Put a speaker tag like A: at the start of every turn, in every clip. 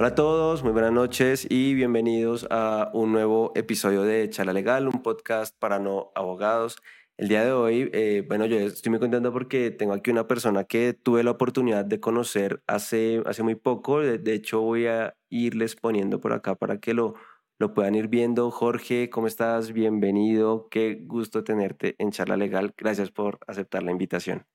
A: Hola a todos, muy buenas noches y bienvenidos a un nuevo episodio de Charla Legal, un podcast para no abogados. El día de hoy, eh, bueno, yo estoy muy contento porque tengo aquí una persona que tuve la oportunidad de conocer hace, hace muy poco. De, hecho, voy a irles poniendo por acá para que lo, lo puedan ir viendo. Jorge, ¿cómo estás? Bienvenido. Qué gusto tenerte en Charla Legal. Gracias por aceptar la invitación.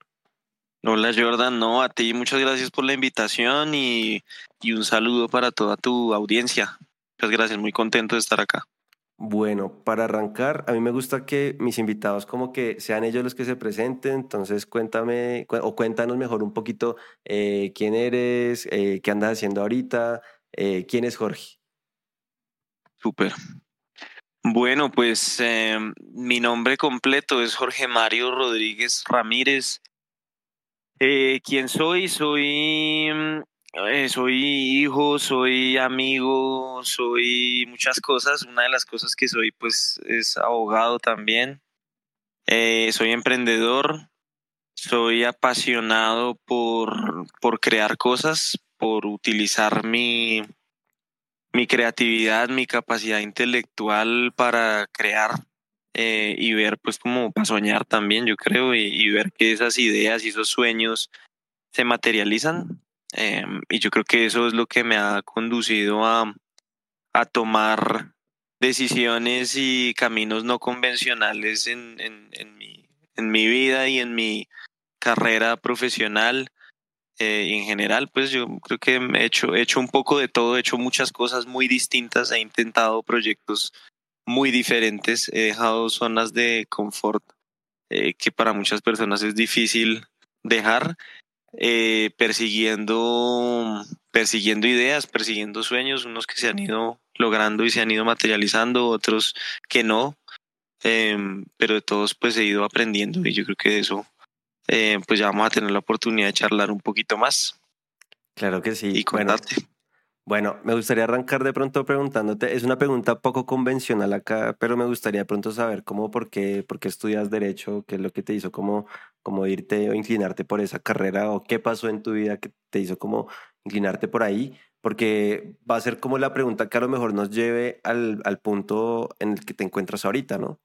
B: Hola Jordan, no, a ti muchas gracias por la invitación y, y un saludo para toda tu audiencia. Muchas gracias, muy contento de estar acá.
A: Bueno, para arrancar, a mí me gusta que mis invitados como que sean ellos los que se presenten, entonces cuéntame o cuéntanos mejor un poquito eh, quién eres, eh, qué andas haciendo ahorita, eh, quién es Jorge.
B: Súper. Bueno, pues em, mi nombre completo es Jorge Mario Rodríguez Ramírez. Eh, ¿Quién soy? Soy, mm, eh, soy hijo, soy amigo, soy muchas cosas. Una de las cosas que soy, pues, es abogado también. Eh, soy emprendedor. Soy apasionado por, por crear cosas, por utilizar mi, mi creatividad, mi capacidad intelectual para crear eh, y ver pues como para soñar también, yo creo, y, ver que esas ideas y esos sueños se materializan. Em, y yo creo que eso es lo que me ha conducido a, a tomar decisiones y caminos no convencionales en, en, en, mi, en mi vida y en mi carrera profesional. Eh, en general, pues yo creo que he hecho, he hecho un poco de todo, he hecho muchas cosas muy distintas, he intentado proyectos muy diferentes. He dejado zonas de confort eh, que para muchas personas es difícil dejar, eh, persiguiendo, persiguiendo ideas, persiguiendo sueños, unos que se han ido logrando y se han ido materializando, otros que no, em, pero de todos pues he ido aprendiendo y yo creo que de eso eh, pues ya vamos a tener la oportunidad de charlar un poquito más.
A: Claro que sí.
B: Y contarte.
A: Bueno, me gustaría arrancar de pronto preguntándote, es una pregunta poco convencional acá, pero me gustaría de pronto saber cómo, por qué, por qué estudias derecho, qué es lo que te hizo como, como irte o inclinarte por esa carrera o qué pasó en tu vida que te hizo como inclinarte por ahí, porque va a ser como la pregunta que a lo mejor nos lleve al, al punto en el que te encuentras ahorita, ¿no?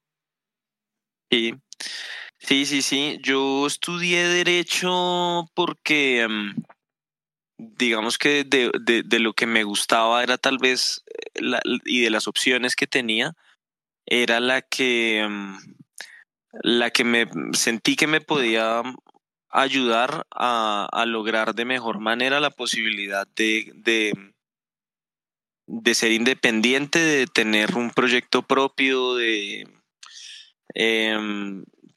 B: Sí, sí, sí, sí. Yo estudié derecho porque... Em, digamos que de, de, de, lo que me gustaba era tal vez, eh, la, y de las opciones que tenía, era la que, mm, la que me sentí que me podía ayudar a, a lograr de mejor manera la posibilidad de, de, de ser independiente, de tener un proyecto propio, de, eh,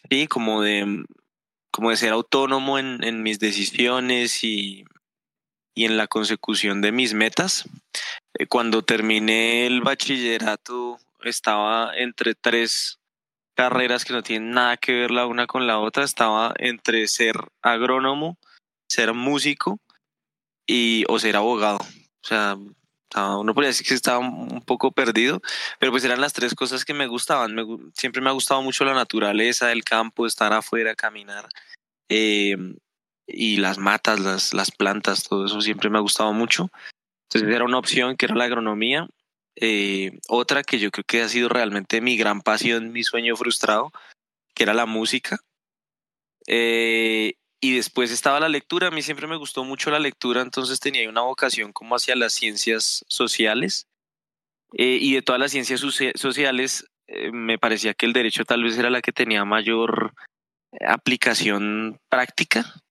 B: sí, como de, como de ser autónomo en, en mis decisiones y, y en la consecución de mis metas. Eh, cuando terminé el bachillerato estaba entre tres carreras que no tienen nada que ver la una con la otra. Estaba entre ser agrónomo, ser músico y o ser abogado. O sea, uno podría decir que estaba un poco perdido, pero pues eran las tres cosas que me gustaban. Me, siempre me ha gustado mucho la naturaleza, el campo, estar afuera, caminar. Eh, y las matas, las, las plantas, todo eso siempre me ha gustado mucho. Entonces era una opción que era la agronomía. Eh, otra que yo creo que ha sido realmente mi gran pasión, mi sueño frustrado, que era la música. Eh, y después estaba la lectura. A mí siempre me gustó mucho la lectura, entonces tenía una vocación como hacia las ciencias sociales. Eh, y de todas las ciencias sociales, me parecía que el derecho tal vez era la que tenía mayor aplicación práctica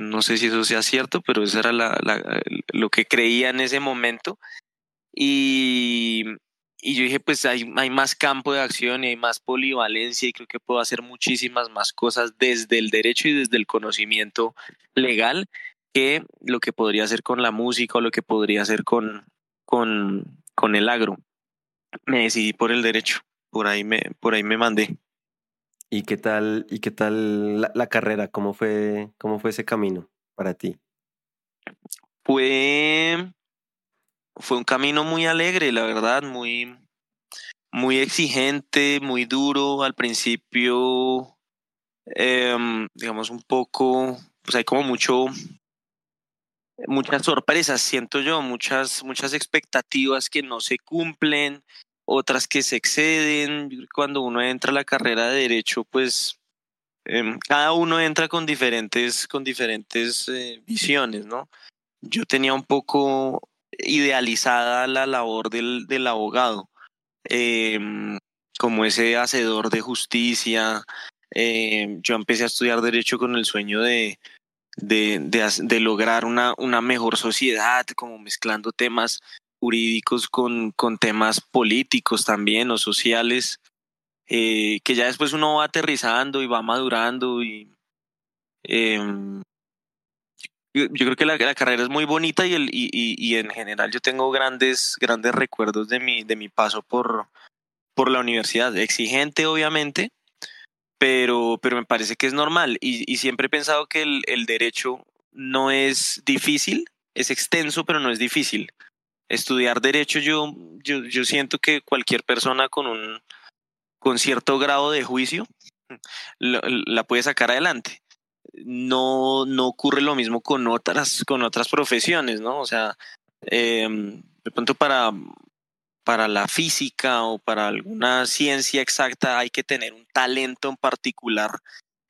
B: no sé si eso sea cierto, pero eso era lo que creía en ese momento. Y, y yo dije, pues hay, hay más campo de acción y hay más polivalencia y creo que puedo hacer muchísimas más cosas desde el derecho y desde el conocimiento legal que lo que podría hacer con la música o lo que podría hacer con, con, con el agro. Me decidí por el derecho, por ahí me, por ahí me mandé.
A: ¿Y qué tal, y qué tal la, carrera? ¿Cómo fue, ¿Cómo fue ese camino para ti?
B: Fue, fue un camino muy alegre, la verdad, muy, muy exigente, muy duro. Al principio, em, digamos, un poco, pues hay como mucho, muchas sorpresas, siento yo, muchas, muchas expectativas que no se cumplen, otras que se exceden. Cuando uno entra a la carrera de derecho, pues em, cada uno entra con diferentes, con diferentes eh, visiones, ¿no? Yo tenía un poco idealizada la labor del, del abogado, em, como ese hacedor de justicia. Em, yo empecé a estudiar derecho con el sueño de, de, de, lograr una, una mejor sociedad, como mezclando temas jurídicos con, con temas políticos también o sociales, eh, que ya después uno va aterrizando y va madurando y em, yo, creo que la, la, carrera es muy bonita y, el, y, y, en general yo tengo grandes, grandes recuerdos de mi, de mi paso por, por la universidad. Exigente, obviamente, pero, pero me parece que es normal y, y siempre he pensado que el, el, derecho no es difícil, es extenso, pero no es difícil. Estudiar derecho yo, yo, siento que cualquier persona con un con cierto grado de juicio la, puede sacar adelante. No, no ocurre lo mismo con otras, con otras profesiones, ¿no? O sea, eh, de pronto para, para la física o para alguna ciencia exacta hay que tener un talento en particular,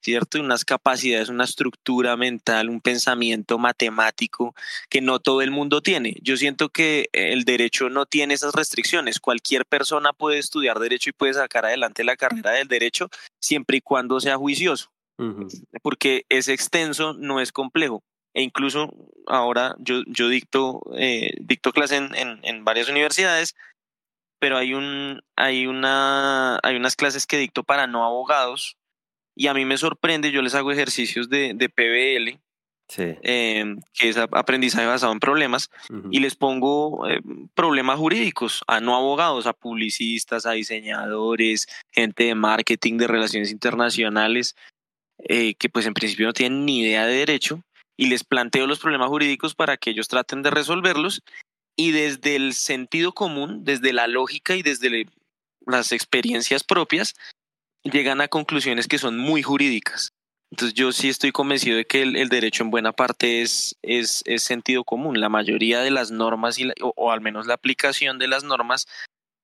B: ¿cierto? Unas capacidades, una estructura mental, un pensamiento matemático que no todo el mundo tiene. Yo siento que el derecho no tiene esas restricciones. Cualquier persona puede estudiar derecho y puede sacar adelante la carrera del derecho siempre y cuando sea juicioso, porque es extenso, no es complejo e incluso ahora yo, yo dicto, eh, dicto clase en, en, en, varias universidades pero hay un hay una hay unas clases que dicto para no abogados y a mí me sorprende yo les hago ejercicios de, de PBL sí. eh, que es aprendizaje basado en problemas uh -huh. y les pongo eh, problemas jurídicos a no abogados a publicistas a diseñadores gente de marketing de relaciones internacionales eh, que pues en principio no tienen ni idea de derecho y les planteo los problemas jurídicos para que ellos traten de resolverlos y desde el sentido común, desde la lógica y desde las experiencias propias, llegan a conclusiones que son muy jurídicas. Entonces yo sí estoy convencido de que el, derecho en buena parte es, es, es, sentido común. La mayoría de las normas, y o, o, al menos la aplicación de las normas,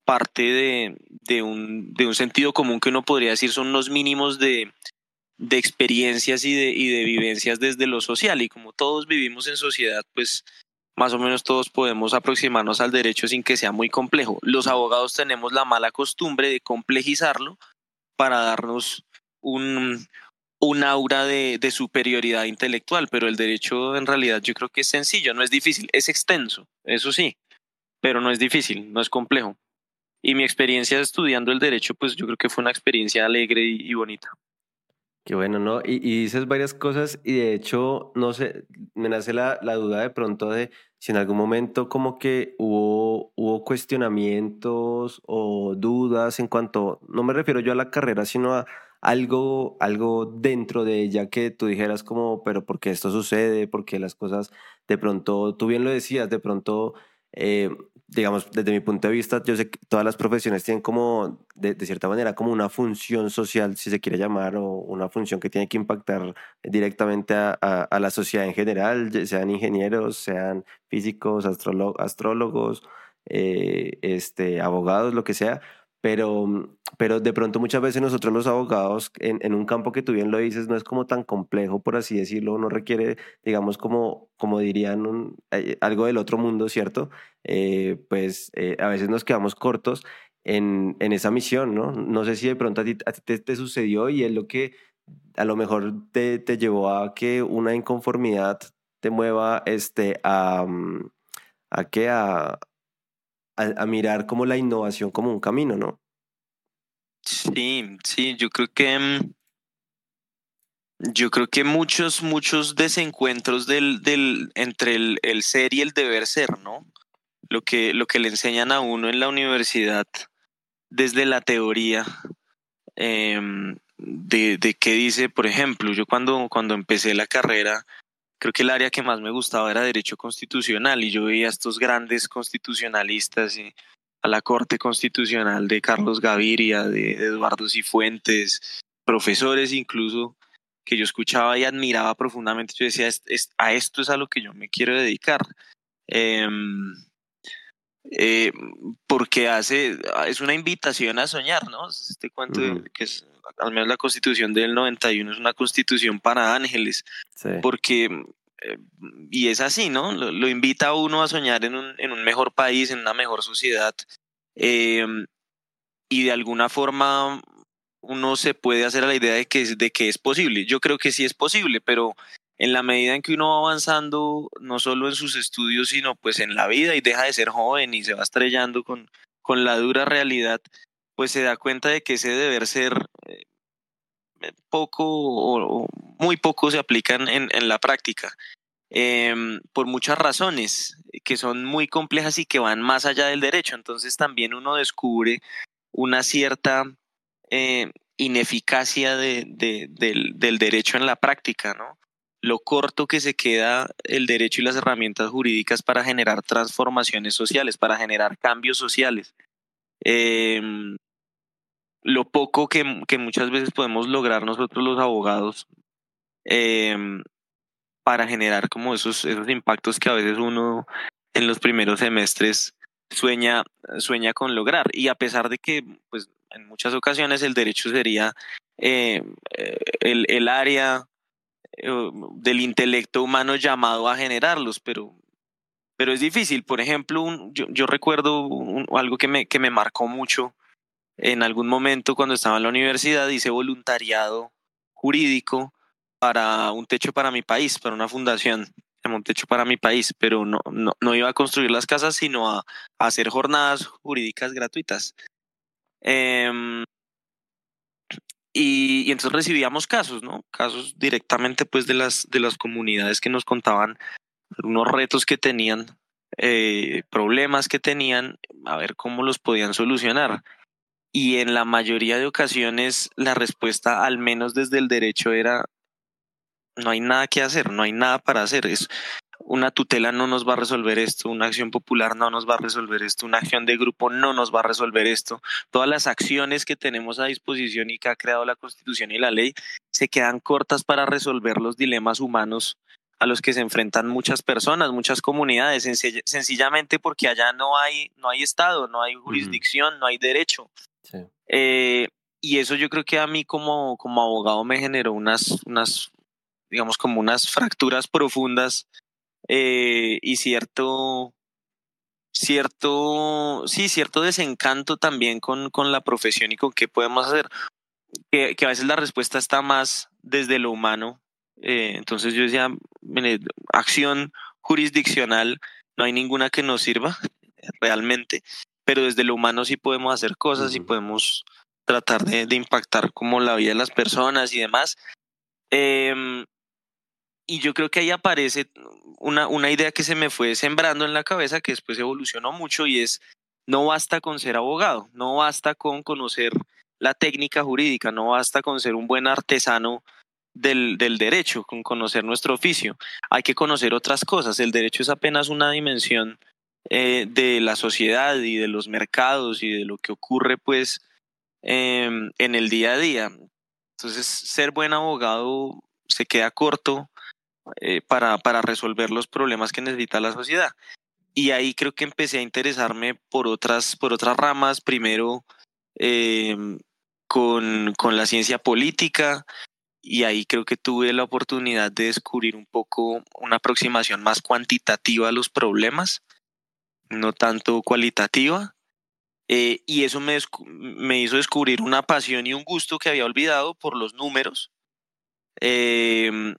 B: parte de, de, un, de un sentido común que uno podría decir son unos mínimos de, de experiencias y de, y de vivencias desde lo social. Y como todos vivimos en sociedad, pues más o menos todos podemos aproximarnos al derecho sin que sea muy complejo. Los abogados tenemos la mala costumbre de complejizarlo para darnos un, un aura de, de, superioridad intelectual, pero el derecho en realidad yo creo que es sencillo, no es difícil, es extenso, eso sí, pero no es difícil, no es complejo. Y mi experiencia estudiando el derecho, pues yo creo que fue una experiencia alegre y, y bonita.
A: Qué bueno, ¿no? Y, y, dices varias cosas y de hecho, no sé, me nace la, la, duda de pronto de si en algún momento como que hubo, hubo cuestionamientos o dudas en cuanto, no me refiero yo a la carrera, sino a algo, algo dentro de ella que tú dijeras como, pero ¿por qué esto sucede? ¿Por qué las cosas de pronto, tú bien lo decías, de pronto eh, digamos, desde mi punto de vista, yo sé que todas las profesiones tienen como, de, cierta manera, como una función social, si se quiere llamar, o una función que tiene que impactar directamente a la sociedad en general, sean ingenieros, sean físicos, astrólogos, eh, este, abogados, lo que sea, pero, pero de pronto muchas veces nosotros los abogados, en, en, un campo que tú bien lo dices, no es como tan complejo, por así decirlo, no requiere, digamos, como, como dirían, un, eh, algo del otro mundo, ¿cierto? Eh, pues eh, a veces nos quedamos cortos en, en, esa misión, ¿no? No sé si de pronto a ti, a ti te, te, sucedió y es lo que a lo mejor te, te llevó a que una inconformidad te mueva este, a, a que a, a, mirar como la innovación como un camino, ¿no?
B: Sí, sí, yo creo que mm, yo creo que muchos, muchos desencuentros del, del, entre el, el ser y el deber ser, ¿no? Lo que, lo que le enseñan a uno en la universidad desde la teoría eh, de, de qué dice, por ejemplo, yo cuando, cuando empecé la carrera, creo que el área que más me gustaba era derecho constitucional y yo veía a estos grandes constitucionalistas y a la Corte Constitucional de Carlos Gaviria, de Eduardo Cifuentes, profesores incluso, que yo escuchaba y admiraba profundamente. Yo decía, a esto es a lo que yo me quiero dedicar. Em, eh, porque hace, es una invitación a soñar, ¿no? Este cuento que es, al menos la constitución del 91 es una constitución para ángeles, porque, eh, y es así, ¿no? Lo, invita a uno a soñar en un, en un mejor país, en una mejor sociedad, em, y de alguna forma uno se puede hacer a la idea de que, de que es posible. Yo creo que sí es posible, pero en la medida en que uno va avanzando, no solo en sus estudios, sino pues en la vida y deja de ser joven y se va estrellando con, con la dura realidad, pues se da cuenta de que ese deber ser eh, poco o, muy poco se aplican en, en la práctica. Em, por muchas razones que son muy complejas y que van más allá del derecho. Entonces también uno descubre una cierta eh, ineficacia de, del, del, derecho en la práctica, ¿no? Lo corto que se queda el derecho y las herramientas jurídicas para generar transformaciones sociales, para generar cambios sociales. Em, lo poco que, muchas veces podemos lograr nosotros los abogados em, para generar como esos, esos impactos que a veces uno en los primeros semestres sueña, sueña con lograr. Y a pesar de que pues, en muchas ocasiones el derecho sería eh, el, el área eh, del intelecto humano llamado a generarlos, pero, pero es difícil. Por ejemplo, yo, yo, recuerdo algo que me, que me marcó mucho en algún momento cuando estaba en la universidad, hice voluntariado jurídico para un techo para mi país, para una fundación, un techo para mi país, pero no, no, no iba a construir las casas, sino a, hacer jornadas jurídicas gratuitas. Eh, y, entonces recibíamos casos, ¿no? Casos directamente pues de las, de las comunidades que nos contaban unos retos que tenían, eh, problemas que tenían, a ver cómo los podían solucionar. Y en la mayoría de ocasiones la respuesta, al menos desde el derecho, era no hay nada que hacer, no hay nada para hacer. Es, una tutela no nos va a resolver esto, una acción popular no nos va a resolver esto, una acción de grupo no nos va a resolver esto. Todas las acciones que tenemos a disposición y que ha creado la Constitución y la ley se quedan cortas para resolver los dilemas humanos a los que se enfrentan muchas personas, muchas comunidades, sencillamente porque allá no hay, no hay Estado, no hay jurisdicción, no hay derecho. Eh, y eso yo creo que a mí como, como abogado me generó unas, unas, digamos, como unas fracturas profundas eh, y cierto, cierto, sí, cierto desencanto también con, con la profesión y con qué podemos hacer. Que, que a veces la respuesta está más desde lo humano. Eh, entonces yo decía, acción jurisdiccional, no hay ninguna que nos sirva realmente, pero desde lo humano sí podemos hacer cosas y podemos tratar de, de, impactar como la vida de las personas y demás. Eh, y yo creo que ahí aparece una, una idea que se me fue sembrando en la cabeza que después evolucionó mucho y es, no basta con ser abogado, no basta con conocer la técnica jurídica, no basta con ser un buen artesano del, del derecho, con conocer nuestro oficio, hay que conocer otras cosas, el derecho es apenas una dimensión eh, de la sociedad y de los mercados y de lo que ocurre pues eh, en el día a día. Entonces, ser buen abogado se queda corto eh, para, para resolver los problemas que necesita la sociedad. Y ahí creo que empecé a interesarme por otras, por otras ramas, primero eh, con, con la ciencia política, y ahí creo que tuve la oportunidad de descubrir un poco una aproximación más cuantitativa a los problemas, no tanto cualitativa. Eh, y eso me, me, hizo descubrir una pasión y un gusto que había olvidado por los números. Eh,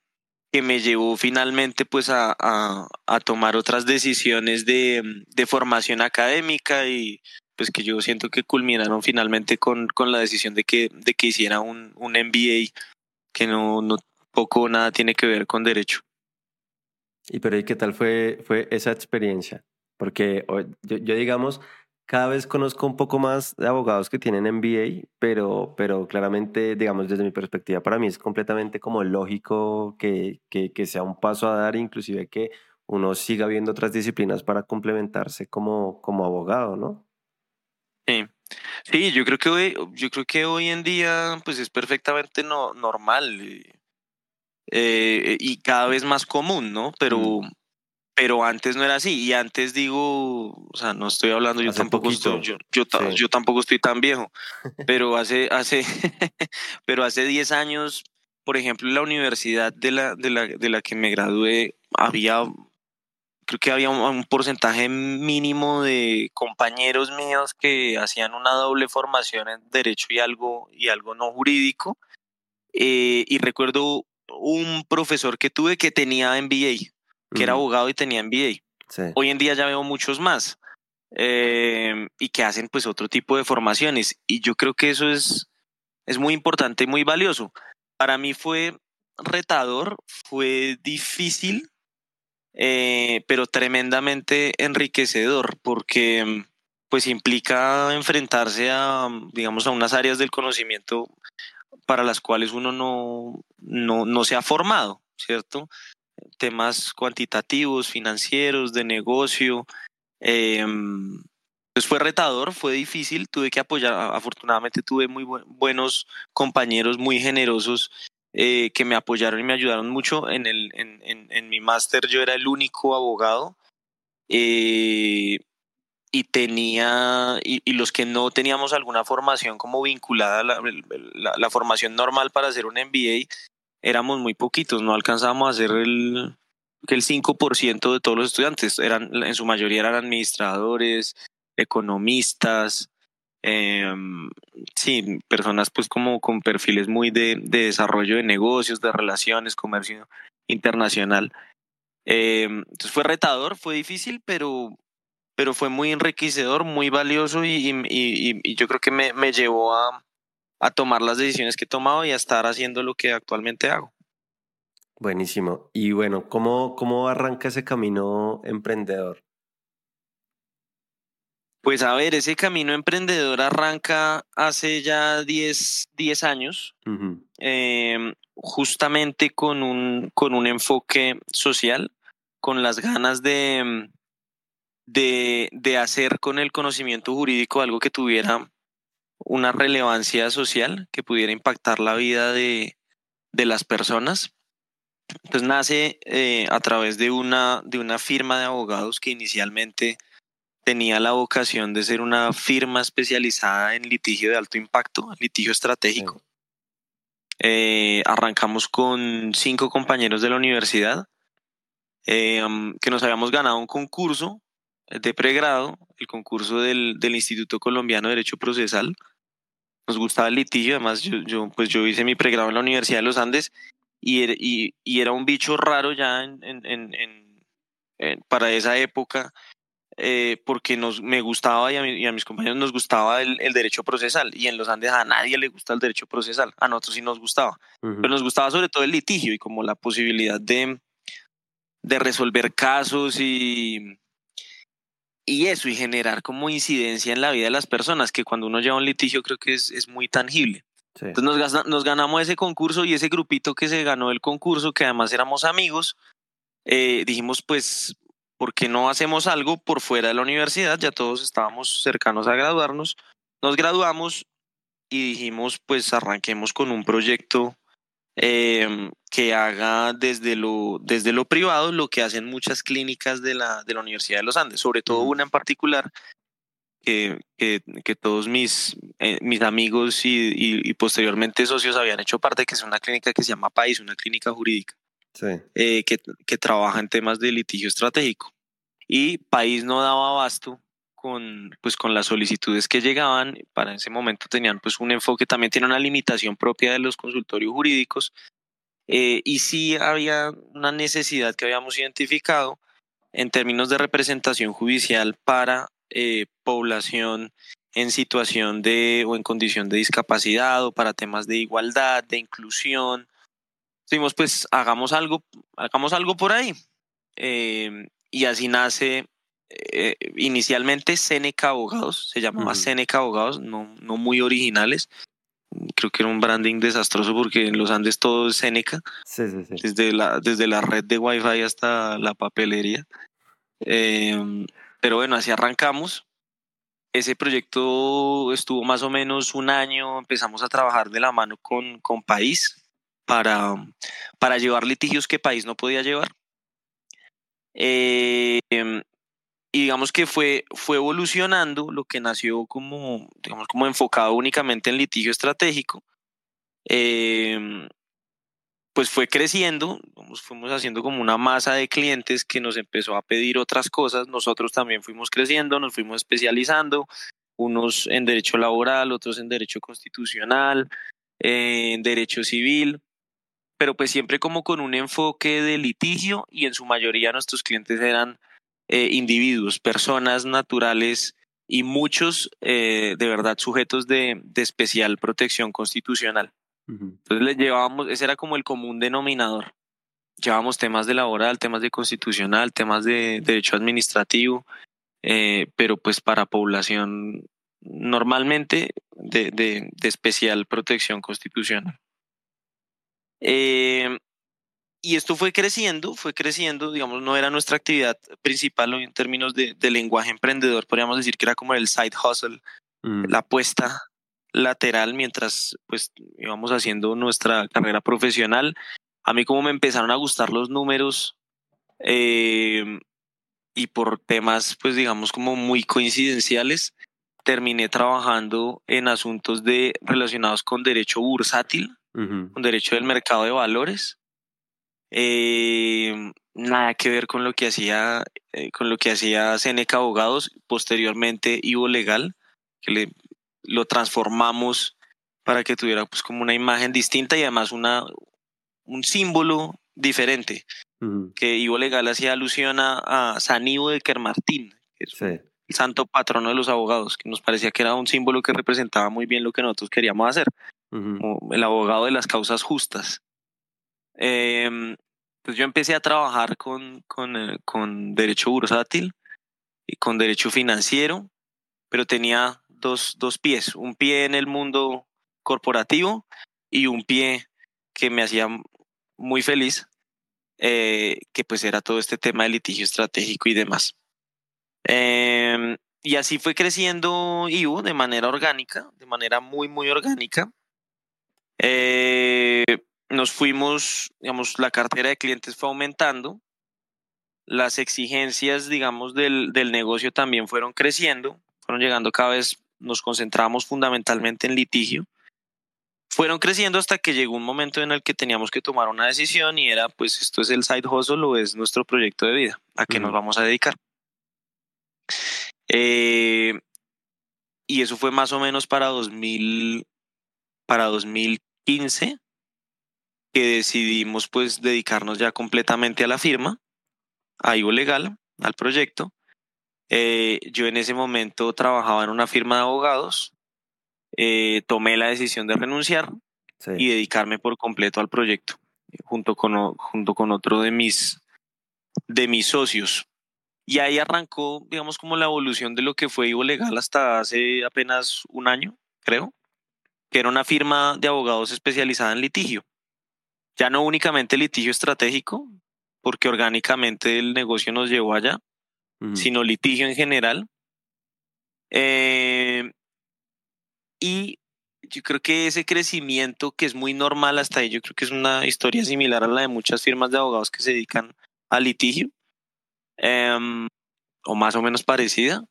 B: que me llevó finalmente pues a, a, tomar otras decisiones de, de, formación académica y pues que yo siento que culminaron finalmente con, con la decisión de que, de que hiciera un, un MBA que no, no poco o nada tiene que ver con derecho.
A: ¿Y pero ¿y qué tal fue, fue esa experiencia? Porque yo, yo digamos, cada vez conozco un poco más de abogados que tienen MBA, pero, pero claramente, digamos, desde mi perspectiva, para mí es completamente como lógico que, que, que sea un paso a dar, inclusive que uno siga viendo otras disciplinas para complementarse como, como abogado, ¿no?
B: Sí. Sí, yo creo que hoy, yo creo que hoy en día pues es perfectamente no, normal. eh, y cada vez más común, ¿no? Pero, mm. Pero antes no era así. Y antes digo, o sea, no estoy hablando, yo tampoco estoy, yo, yo, tampoco estoy tan viejo, pero hace, hace, pero hace 10 años, por ejemplo, en la universidad de la, de la, de la que me gradué, había creo que había un, porcentaje mínimo de compañeros míos que hacían una doble formación en derecho y algo, y algo no jurídico. Eh, y recuerdo un profesor que tuve que tenía MBA, que era abogado y tenía MBA. Hoy en día ya veo muchos más eh, y que hacen pues otro tipo de formaciones. Y yo creo que eso es, es muy importante y muy valioso. Para mí fue retador, fue difícil, eh, pero tremendamente enriquecedor porque pues implica enfrentarse a, digamos, a unas áreas del conocimiento para las cuales uno no, no, no se ha formado, ¿cierto? Temas cuantitativos, financieros, de negocio. Eh, pues fue retador, fue difícil, tuve que apoyar, afortunadamente tuve muy buenos compañeros, muy generosos, eh, que me apoyaron y me ayudaron mucho. En, el, en, en, en mi máster yo era el único abogado. Eh, y tenía, y, los que no teníamos alguna formación como vinculada a la, formación normal para hacer un MBA, éramos muy poquitos, no alcanzábamos a hacer el, el 5% de todos los estudiantes, eran, en su mayoría eran administradores, economistas, em, sí, personas pues como con perfiles muy de, de desarrollo de negocios, de relaciones, comercio internacional. Em, entonces fue retador, fue difícil, pero pero fue muy enriquecedor, muy valioso y, y, yo creo que me, me llevó a, a, tomar las decisiones que he tomado y a estar haciendo lo que actualmente hago.
A: Buenísimo. Y bueno, ¿cómo, cómo arranca ese camino emprendedor?
B: Pues a ver, ese camino emprendedor arranca hace ya 10, 10 años, em, justamente con un, con un enfoque social, con las ganas de, de, de hacer con el conocimiento jurídico algo que tuviera una relevancia social, que pudiera impactar la vida de, de las personas. Pues nace eh, a través de una, de una firma de abogados que inicialmente tenía la vocación de ser una firma especializada en litigio de alto impacto, litigio estratégico. Eh, arrancamos con cinco compañeros de la universidad eh, que nos habíamos ganado un concurso de pregrado, el concurso del, del, Instituto Colombiano de Derecho Procesal. Nos gustaba el litigio, además yo, yo, pues yo hice mi pregrado en la Universidad de los Andes y, er, y, y era un bicho raro ya en, en, en, para esa época, eh, porque nos, me gustaba y a, y a, mis compañeros nos gustaba el, el, derecho procesal y en los Andes a nadie le gusta el derecho procesal, a nosotros sí nos gustaba, pero nos gustaba sobre todo el litigio y como la posibilidad de, de resolver casos y y eso, y generar como incidencia en la vida de las personas, que cuando uno lleva un litigio creo que es, es muy tangible. Entonces nos, nos, ganamos ese concurso y ese grupito que se ganó el concurso, que además éramos amigos, eh, dijimos pues, ¿por qué no hacemos algo por fuera de la universidad? Ya todos estábamos cercanos a graduarnos. Nos graduamos y dijimos pues arranquemos con un proyecto eh, que haga desde lo, desde lo privado lo que hacen muchas clínicas de la, de la Universidad de los Andes, sobre todo una en particular que, que, que todos mis, eh, mis amigos y, y, posteriormente socios habían hecho parte, que es una clínica que se llama País, una clínica jurídica, sí. eh, que, que trabaja en temas de litigio estratégico. Y País no daba abasto con, pues, con las solicitudes que llegaban. Para ese momento tenían pues, un enfoque, también tiene una limitación propia de los consultorios jurídicos eh, y sí había una necesidad que habíamos identificado en términos de representación judicial para eh, población en situación de o en condición de discapacidad o para temas de igualdad, de inclusión. Decimos, pues hagamos algo, hagamos algo por ahí. Eh, y así nace eh, inicialmente Seneca Abogados, se llamaba uh -huh. Seneca Abogados, no, no muy originales, creo que era un branding desastroso porque en los Andes todo es Seneca, sí, sí, sí. Desde, la, desde la red de Wi-Fi hasta la papelería. Eh, pero bueno, así arrancamos. Ese proyecto estuvo más o menos un año, empezamos a trabajar de la mano con, con País. para, para llevar litigios que país no podía llevar. Eh, y digamos que fue, fue evolucionando lo que nació como, digamos, como enfocado únicamente en litigio estratégico. Eh, pues fue creciendo, fuimos haciendo como una masa de clientes que nos empezó a pedir otras cosas, nosotros también fuimos creciendo, nos fuimos especializando, unos en derecho laboral, otros en derecho constitucional, en derecho civil, pero pues siempre como con un enfoque de litigio y en su mayoría nuestros clientes eran eh, individuos, personas naturales y muchos eh, de verdad sujetos de, de especial protección constitucional. Entonces le llevábamos, ese era como el común denominador. Llevábamos temas de laboral, temas de constitucional, temas de derecho administrativo, eh, pero pues para población normalmente de, de, de especial protección constitucional. Eh, y esto fue creciendo, fue creciendo, digamos, no era nuestra actividad principal en términos de, de lenguaje emprendedor, podríamos decir que era como el side hustle, mm. la apuesta lateral mientras pues íbamos haciendo nuestra carrera profesional. A mí como me empezaron a gustar los números eh, y por temas pues digamos como muy coincidenciales, terminé trabajando en asuntos de, relacionados con derecho bursátil, con derecho del mercado de valores. Eh, nada que ver con lo que hacía eh, con lo que hacía Seneca Abogados, posteriormente Ivo Legal, que le lo transformamos para que tuviera pues como una imagen distinta y además una, un símbolo diferente. Que Ivo Legal hacía alusión a, San Ivo de Kermartín, que es el santo patrono de los abogados, que nos parecía que era un símbolo que representaba muy bien lo que nosotros queríamos hacer, el abogado de las causas justas. Eh, pues yo empecé a trabajar con, con, eh, con derecho bursátil y con derecho financiero, pero tenía dos, dos pies, un pie en el mundo corporativo y un pie que me hacía muy feliz, eh, que pues era todo este tema de litigio estratégico y demás. Em, y así fue creciendo IU de manera orgánica, de manera muy, muy orgánica. Eh, nos fuimos, digamos, la cartera de clientes fue aumentando, las exigencias, digamos, del, del negocio también fueron creciendo, fueron llegando cada vez nos concentramos fundamentalmente en litigio, fueron creciendo hasta que llegó un momento en el que teníamos que tomar una decisión y era, pues esto es el side hustle o es nuestro proyecto de vida, a qué nos vamos a dedicar. Eh, y eso fue más o menos para 2000, para 2015 que decidimos pues dedicarnos ya completamente a la firma, a Ivo Legal, al proyecto. Eh, yo en ese momento trabajaba en una firma de abogados, eh, tomé la decisión de renunciar y dedicarme por completo al proyecto, junto con, junto con otro de mis, de mis socios. Y ahí arrancó, digamos, como la evolución de lo que fue Ivo Legal hasta hace apenas un año, creo, que era una firma de abogados especializada en litigio. Ya no únicamente litigio estratégico, porque orgánicamente el negocio nos llevó allá, sino litigio en general. Eh, y yo creo que ese crecimiento que es muy normal hasta ahí, yo creo que es una historia similar a la de muchas firmas de abogados que se dedican a litigio, em, o más o menos parecida,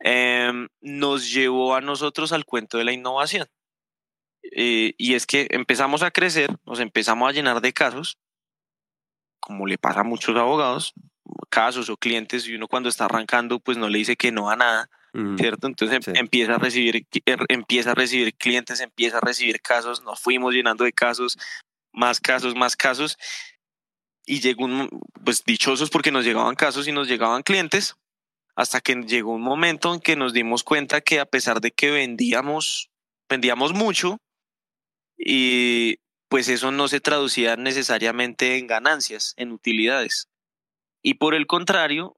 B: em, nos llevó a nosotros al cuento de la innovación. Eh, y es que empezamos a crecer, nos empezamos a llenar de casos, como le pasa a muchos abogados, casos o clientes y uno cuando está arrancando pues no le dice que no a nada, ¿cierto? Entonces em, empieza a recibir er, empieza a recibir clientes, empieza a recibir casos, nos fuimos llenando de casos, más casos, más casos y llegó un pues dichosos porque nos llegaban casos y nos llegaban clientes hasta que llegó un momento en que nos dimos cuenta que a pesar de que vendíamos vendíamos mucho y pues eso no se traducía necesariamente en ganancias, en utilidades. Y por el contrario,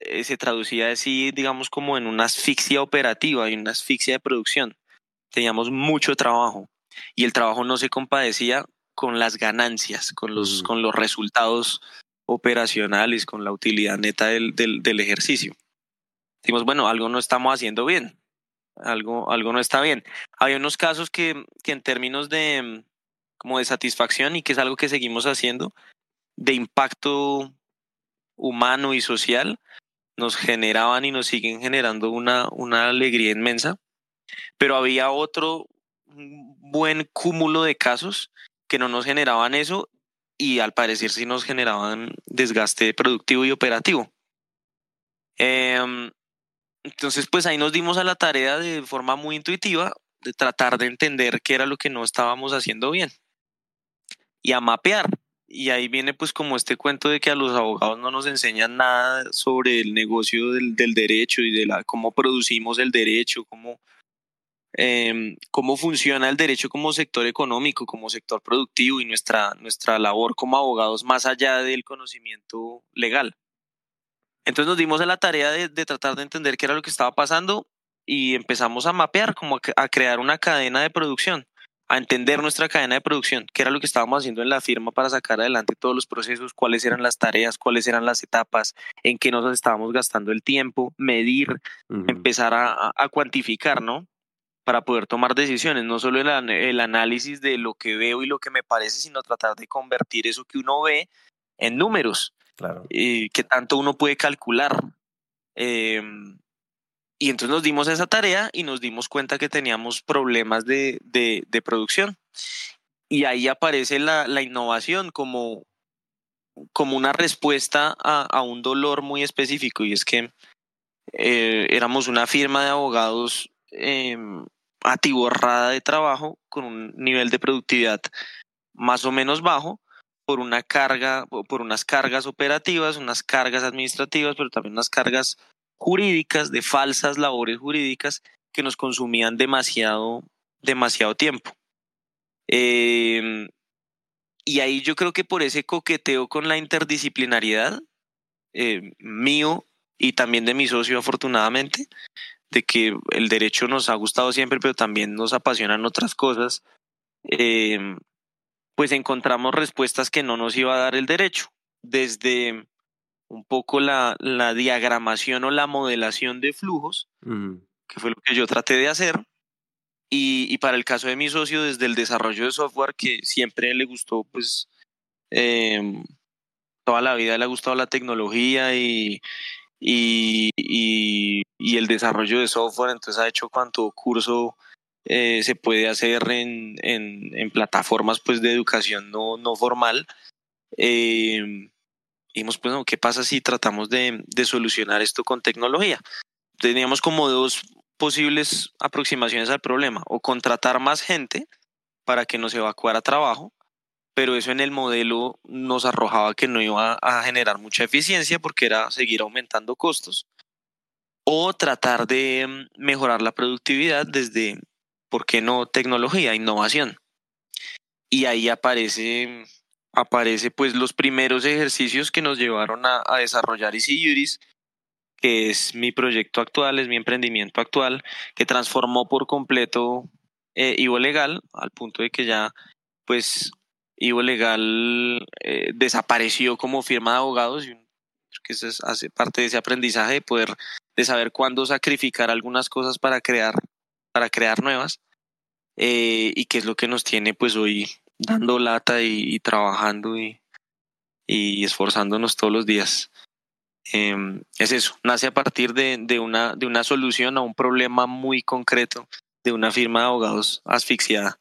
B: eh, se traducía así, digamos, como en una asfixia operativa y una asfixia de producción. Teníamos mucho trabajo y el trabajo no se compadecía con las ganancias, con los, con los resultados operacionales, con la utilidad neta del, del, del ejercicio. Dijimos, bueno, algo no estamos haciendo bien, algo, algo no está bien. Hay unos casos que, que en términos de, como de satisfacción y que es algo que seguimos haciendo, de impacto humano y social, nos generaban y nos siguen generando una, una alegría inmensa. Pero había otro buen cúmulo de casos que no nos generaban eso y al parecer sí nos generaban desgaste productivo y operativo. Em, entonces, pues ahí nos dimos a la tarea de forma muy intuitiva de tratar de entender qué era lo que no estábamos haciendo bien y a mapear. Y ahí viene pues como este cuento de que a los abogados no nos enseñan nada sobre el negocio del, del derecho y de la, cómo producimos el derecho, cómo, eh, cómo funciona el derecho como sector económico, como sector productivo y nuestra, nuestra labor como abogados más allá del conocimiento legal. Entonces nos dimos a la tarea de, de tratar de entender qué era lo que estaba pasando y empezamos a mapear, como a, crear una cadena de producción, a entender nuestra cadena de producción, qué era lo que estábamos haciendo en la firma para sacar adelante todos los procesos, cuáles eran las tareas, cuáles eran las etapas, en qué nos estábamos gastando el tiempo, medir, empezar a, a, cuantificar, ¿no? para poder tomar decisiones, no solo el, el, análisis de lo que veo y lo que me parece, sino tratar de convertir eso que uno ve en números, claro. y que tanto uno puede calcular. Eh, y entonces nos dimos esa tarea y nos dimos cuenta que teníamos problemas de, de, producción. Y ahí aparece la, la innovación como, como una respuesta a, a, un dolor muy específico, y es que eh, éramos una firma de abogados eh, atiborrada de trabajo con un nivel de productividad más o menos bajo por una carga, por unas cargas operativas, unas cargas administrativas, pero también unas cargas jurídicas, de falsas labores jurídicas que nos consumían demasiado, demasiado tiempo. Eh, y ahí yo creo que por ese coqueteo con la interdisciplinariedad eh, mío y también de mi socio afortunadamente, de que el derecho nos ha gustado siempre, pero también nos apasionan otras cosas, eh, pues encontramos respuestas que no nos iba a dar el derecho, desde un poco la, la diagramación o la modelación de flujos, que fue lo que yo traté de hacer, y, y, para el caso de mi socio, desde el desarrollo de software, que siempre le gustó, pues, eh, toda la vida le ha gustado la tecnología y, y, y, y, el desarrollo de software, entonces ha hecho cuanto curso eh, se puede hacer en, en, plataformas pues, de educación no, no formal. Eh, dijimos, pues, ¿qué pasa si tratamos de, de solucionar esto con tecnología? Teníamos como dos posibles aproximaciones al problema, o contratar más gente para que nos evacuara trabajo, pero eso en el modelo nos arrojaba que no iba a generar mucha eficiencia porque era seguir aumentando costos o tratar de mm, mejorar la productividad desde, ¿por qué no tecnología, innovación? Y ahí aparece, aparece pues los primeros ejercicios que nos llevaron a, a desarrollar Easy que es mi proyecto actual, es mi emprendimiento actual, que transformó por completo eh, Ivo Legal al punto de que ya pues Ivo Legal eh, desapareció como firma de abogados y que eso es, hace parte de ese aprendizaje de poder de saber cuándo sacrificar algunas cosas para crear para crear nuevas eh, y que es lo que nos tiene pues hoy dando lata y, trabajando y, esforzándonos todos los días eh, es eso nace a partir de, de, una de una solución a un problema muy concreto de una firma de abogados asfixiada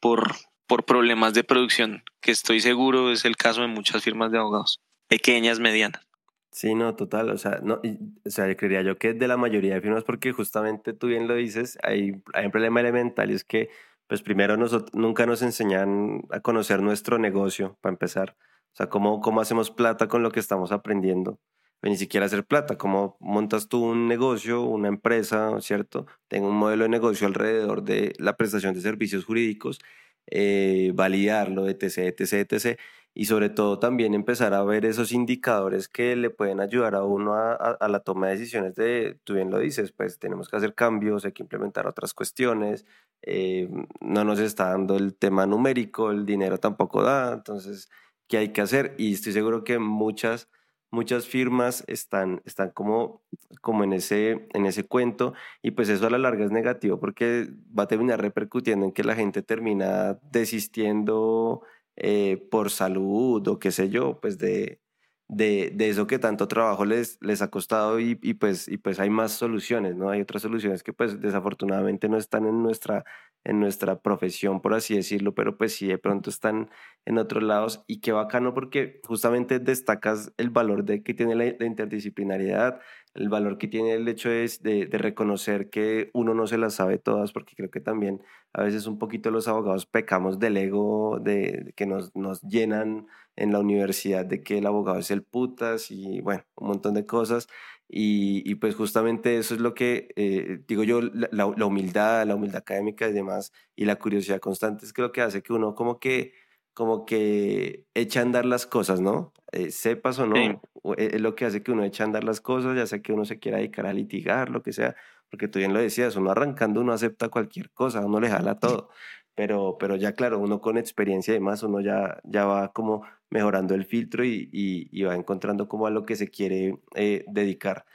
B: por por problemas de producción, que estoy seguro es el caso de muchas firmas de abogados, pequeñas, medianas.
A: Sí, no, total, o sea, no, o sea, creería yo que de la mayoría de firmas, porque justamente tú bien lo dices, hay, hay un problema elemental y es que, pues primero nunca nos enseñan a conocer nuestro negocio, para empezar, o sea, cómo, cómo hacemos plata con lo que estamos aprendiendo, o ni siquiera hacer plata, cómo montas tú un negocio, una empresa, ¿cierto? Tengo un modelo de negocio alrededor de la prestación de servicios jurídicos eh, validarlo, etc., etc., etc. Y sobre todo también empezar a ver esos indicadores que le pueden ayudar a uno a, a, a, la toma de decisiones de, tú bien lo dices, pues tenemos que hacer cambios, hay que implementar otras cuestiones, eh, no nos está dando el tema numérico, el dinero tampoco da, entonces, ¿qué hay que hacer? Y estoy seguro que muchas muchas firmas están, están como, como en, ese, en ese cuento y pues eso a la larga es negativo porque va a terminar repercutiendo en que la gente termina desistiendo eh, por salud o qué sé yo, pues de, de, de, eso que tanto trabajo les, les ha costado y, y, pues, y pues hay más soluciones, ¿no? Hay otras soluciones que pues desafortunadamente no están en nuestra, en nuestra profesión, por así decirlo, pero pues sí de pronto están en otros lados y qué bacano porque justamente destacas el valor de que tiene la, la interdisciplinariedad, el valor que tiene el hecho es de, reconocer que uno no se las sabe todas, porque creo que también a veces un poquito los abogados pecamos del ego, de, de que nos, nos llenan en la universidad de que el abogado es el putas y bueno, un montón de cosas. Y, pues justamente eso es lo que, eh, digo yo, la, humildad, la humildad académica y demás, y la curiosidad constante es lo que hace que uno como que como que echa a andar las cosas, ¿no? Eh, sepas o no, sí. E, es lo que hace que uno echa a andar las cosas, ya sea que uno se quiera dedicar a litigar, lo que sea, porque tú bien lo decías, uno arrancando uno acepta cualquier cosa, uno le jala todo, pero, pero ya claro, uno con experiencia y demás, uno ya, ya va como mejorando el filtro y, y, y va encontrando como a lo que se quiere eh, dedicar.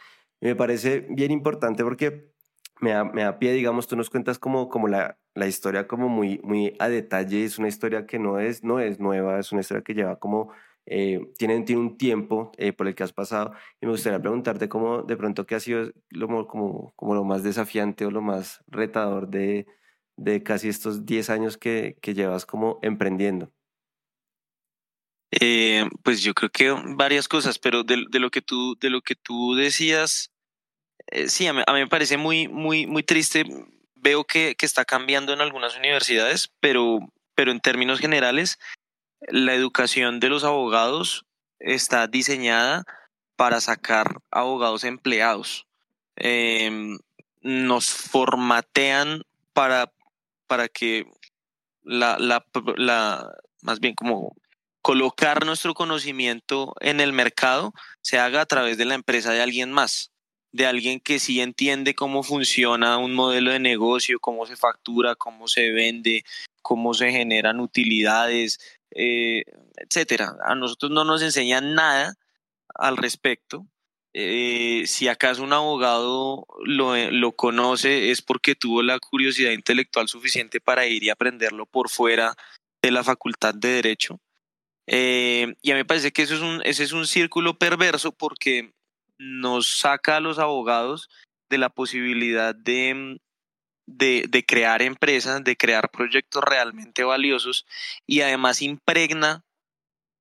A: Y me parece bien importante porque me da, me da pie, digamos, tú nos cuentas como, como la, la historia como muy, muy a detalle, es una historia que no es, no es nueva, es una historia que lleva como, eh, tiene, tiene un tiempo eh, por el que has pasado y me gustaría preguntarte cómo de pronto qué ha sido lo, como, como lo más desafiante o lo más retador de, de casi estos 10 años que, que llevas como emprendiendo.
B: Eh, pues yo creo que varias cosas, pero de, de, lo que tú, de lo que tú decías, eh, sí, a mí, a me parece muy, muy, muy triste. Veo que, que, está cambiando en algunas universidades, pero, pero en términos generales, la educación de los abogados está diseñada para sacar abogados empleados. Eh, nos formatean para, para que la, la, la, más bien como colocar nuestro conocimiento en el mercado se haga a través de la empresa de alguien más de alguien que sí entiende cómo funciona un modelo de negocio, cómo se factura, cómo se vende, cómo se generan utilidades, eh, etcétera. A nosotros no nos enseñan nada al respecto. Eh, si acaso un abogado lo, lo, conoce es porque tuvo la curiosidad intelectual suficiente para ir y aprenderlo por fuera de la facultad de derecho. Eh, y a mí me parece que eso es un, ese es un círculo perverso porque nos saca a los abogados de la posibilidad de, mm, de, de, crear empresas, de crear proyectos realmente valiosos y además impregna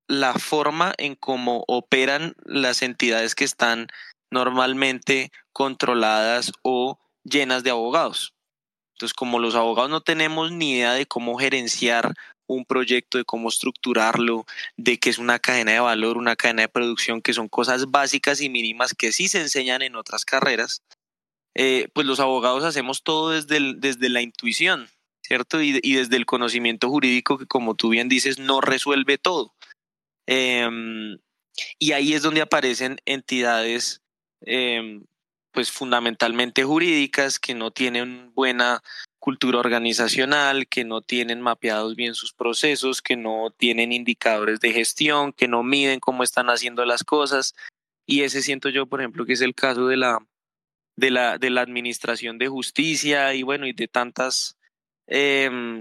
B: la forma en cómo operan las entidades que están normalmente controladas o llenas de abogados. Entonces, como los abogados no tenemos ni idea de cómo gerenciar un proyecto, de cómo estructurarlo, de que es una cadena de valor, una cadena de producción, que son cosas básicas y mínimas que sí se enseñan en otras carreras, eh, pues los abogados hacemos todo desde, desde la intuición, ¿cierto? Y, y, desde el conocimiento jurídico que, como tú bien dices, no resuelve todo. Eh, y ahí es donde aparecen entidades, eh, pues fundamentalmente jurídicas, que no tienen buena cultura organizacional, que no tienen mapeados bien sus procesos, que no tienen indicadores de gestión, que no miden cómo están haciendo las cosas. Y ese siento yo, por ejemplo, que es el caso de la, de la, de la administración de justicia y bueno, y de tantas, eh,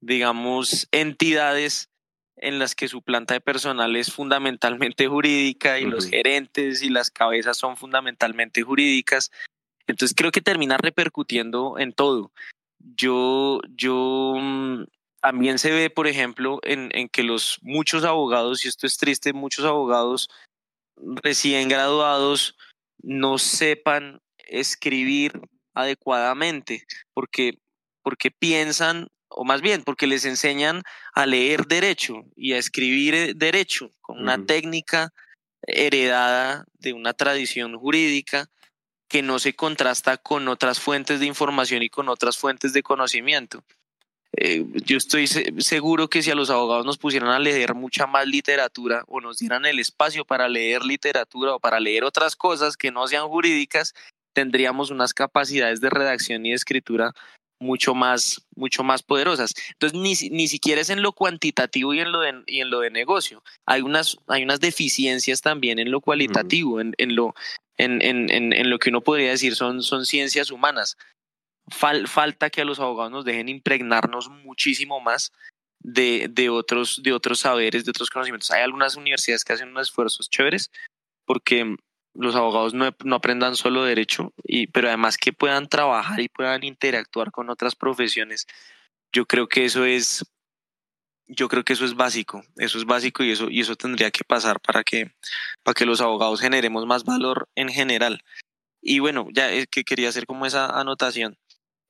B: digamos, entidades en las que su planta de personal es fundamentalmente jurídica y uh -huh. los gerentes y las cabezas son fundamentalmente jurídicas. Entonces creo que termina repercutiendo en todo yo, yo mm, también se ve, por ejemplo, en, en, que los muchos abogados, y esto es triste, muchos abogados recién graduados no sepan escribir adecuadamente, porque, porque piensan, o más bien, porque les enseñan a leer derecho y a escribir derecho con una técnica heredada de una tradición jurídica que no se contrasta con otras fuentes de información y con otras fuentes de conocimiento. Eh, yo estoy seguro que si a los abogados nos pusieran a leer mucha más literatura o nos dieran el espacio para leer literatura o para leer otras cosas que no sean jurídicas, tendríamos unas capacidades de redacción y de escritura mucho más, mucho más poderosas. Entonces, ni, ni siquiera es en lo cuantitativo y en lo de, y en lo de negocio. Hay unas, hay unas deficiencias también en lo cualitativo, en, en, lo, en, en, en, lo que uno podría decir son, son ciencias humanas. falta que a los abogados nos dejen impregnarnos muchísimo más de, de, otros, de otros saberes, de otros conocimientos. Hay algunas universidades que hacen unos esfuerzos chéveres porque los abogados no, no, aprendan solo derecho, y, pero además que puedan trabajar y puedan interactuar con otras profesiones. Yo creo que eso es, yo creo que eso es básico, eso es básico y eso, y eso tendría que pasar para que, para que los abogados generemos más valor en general. Y bueno, ya es que quería hacer como esa anotación.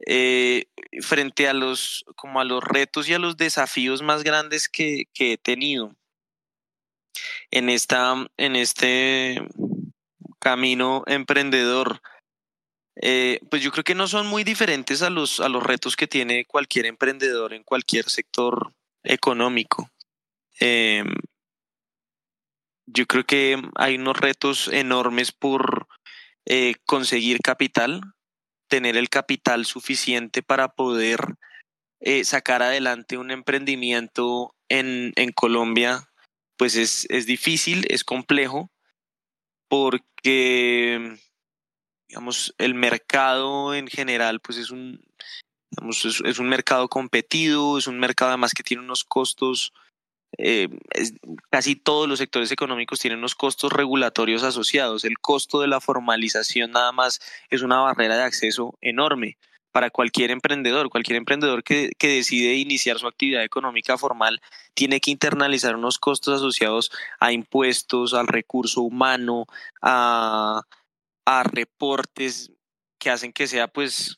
B: Eh, frente a los, como a los retos y a los desafíos más grandes que, que he tenido en esta, en este camino emprendedor, eh, pues yo creo que no son muy diferentes a los, a los retos que tiene cualquier emprendedor en cualquier sector económico. Eh, yo creo que hay unos retos enormes por eh, conseguir capital, tener el capital suficiente para poder sacar adelante un emprendimiento en, en Colombia, pues es, es difícil, es complejo porque digamos el mercado en general pues es un es, un mercado competido es un mercado además que tiene unos costos eh, casi todos los sectores económicos tienen unos costos regulatorios asociados. El costo de la formalización nada más es una barrera de acceso enorme para cualquier emprendedor. Cualquier emprendedor que, que, decide iniciar su actividad económica formal tiene que internalizar unos costos asociados a impuestos, al recurso humano, a, a reportes que hacen que sea pues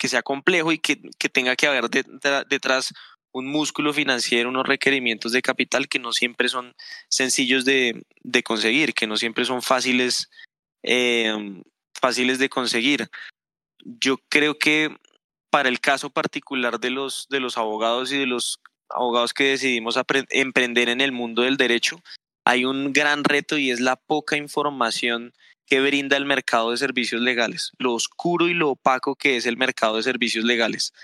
B: que sea complejo y que, que tenga que haber detrás un músculo financiero, unos requerimientos de capital que no siempre son sencillos de, de conseguir, que no siempre son fáciles, eh, fáciles de conseguir yo creo que para el caso particular de los, de los abogados y de los abogados que decidimos emprender en el mundo del derecho, hay un gran reto y es la poca información que brinda el mercado de servicios legales, lo oscuro y lo opaco que es el mercado de servicios legales.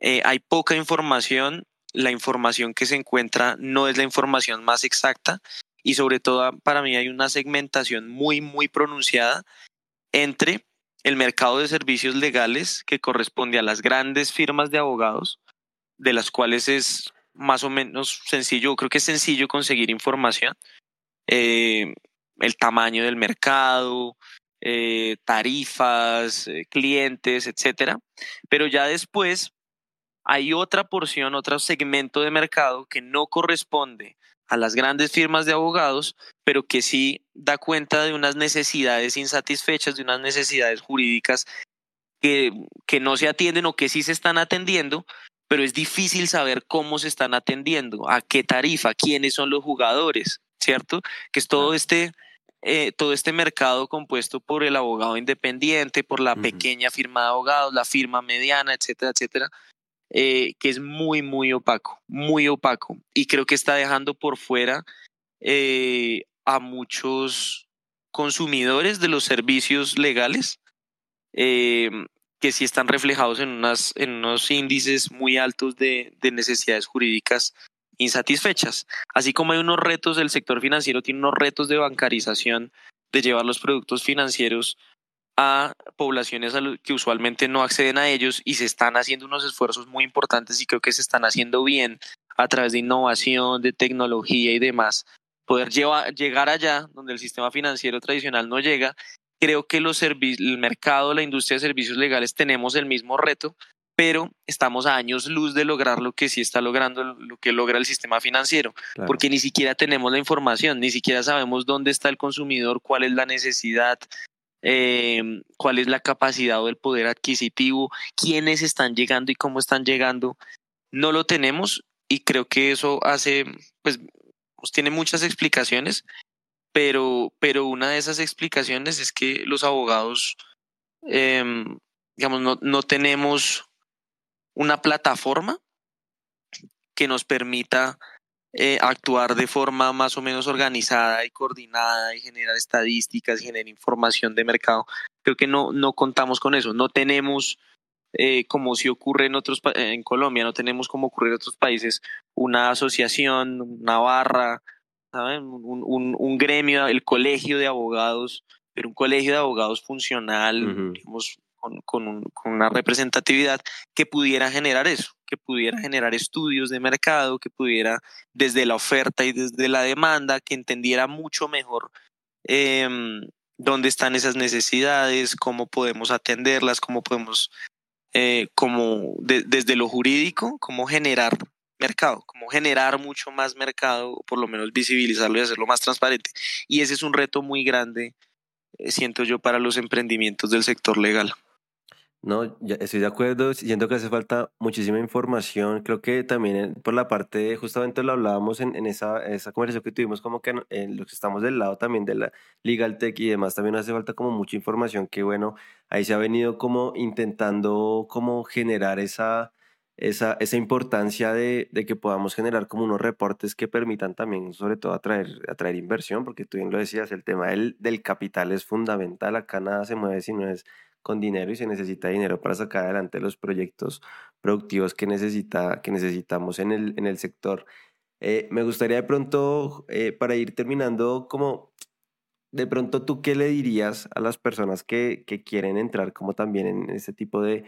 B: Eh, hay poca información, la información que se encuentra no es la información más exacta y sobre todo para mí hay una segmentación muy, muy pronunciada entre el mercado de servicios legales que corresponde a las grandes firmas de abogados, de las cuales es más o menos sencillo, creo que es sencillo conseguir información, eh, el tamaño del mercado, eh, tarifas, eh, clientes, etcétera. Pero ya después hay otra porción, otro segmento de mercado que no corresponde a las grandes firmas de abogados, pero que sí da cuenta de unas necesidades insatisfechas, de unas necesidades jurídicas que, que no se atienden o que sí se están atendiendo, pero es difícil saber cómo se están atendiendo, a qué tarifa, quiénes son los jugadores, ¿cierto? Que es todo este... Eh, todo este mercado compuesto por el abogado independiente, por la pequeña firma de abogados, la firma mediana, etcétera, etcétera, eh, que es muy, muy opaco, muy opaco. Y creo que está dejando por fuera eh, a muchos consumidores de los servicios legales eh, que sí están reflejados en, unas, en unos índices muy altos de, de necesidades jurídicas insatisfechas. Así como hay unos retos, el sector financiero tiene unos retos de bancarización, de llevar los productos financieros a poblaciones que usualmente no acceden a ellos y se están haciendo unos esfuerzos muy importantes y creo que se están haciendo bien a través de innovación, de tecnología y demás, poder llegar allá donde el sistema financiero tradicional no llega. Creo que los el mercado, la industria de servicios legales tenemos el mismo reto, pero estamos a años luz de lograr lo que sí está logrando, lo que logra el sistema financiero, porque ni siquiera tenemos la información, ni siquiera sabemos dónde está el consumidor, cuál es la necesidad, eh, cuál es la capacidad o el poder adquisitivo, quiénes están llegando y cómo están llegando. No lo tenemos y creo que eso hace, pues, pues, tiene muchas explicaciones, pero, pero una de esas explicaciones es que los abogados, eh, digamos, no, no tenemos una plataforma que nos permita eh, actuar de forma más o menos organizada y coordinada y generar estadísticas y generar información de mercado. Creo que no, no contamos con eso, no tenemos eh, como si ocurre en otros en Colombia, no tenemos como ocurre en otros países una asociación, una barra, ¿saben? Un, un, gremio, el colegio de abogados, pero un colegio de abogados funcional, digamos, con, una representatividad que pudiera generar eso, que pudiera generar estudios de mercado, que pudiera desde la oferta y desde la demanda, que entendiera mucho mejor eh, dónde están esas necesidades, cómo podemos atenderlas, cómo podemos, eh, como desde lo jurídico, cómo generar mercado, cómo generar mucho más mercado, por lo menos visibilizarlo y hacerlo más transparente. Y ese es un reto muy grande, eh, siento yo, para los emprendimientos del sector legal.
A: No, estoy de acuerdo, siento que hace falta muchísima información, creo que también por la parte, justamente lo hablábamos en, en esa, esa conversación que tuvimos, como que en los que estamos del lado también de la Legal Tech y demás, también hace falta como mucha información que bueno, ahí se ha venido como intentando como generar esa, esa, esa importancia de, de que podamos generar como unos reportes que permitan también sobre todo atraer, atraer inversión, porque tú bien lo decías, el tema del, del capital es fundamental, acá nada se mueve si no es con dinero y se necesita dinero para sacar adelante los proyectos productivos que, necesita, que necesitamos en el, en el sector. Eh, me gustaría de pronto, eh, para ir terminando, como de pronto tú qué le dirías a las personas que, que quieren entrar como también en este tipo de,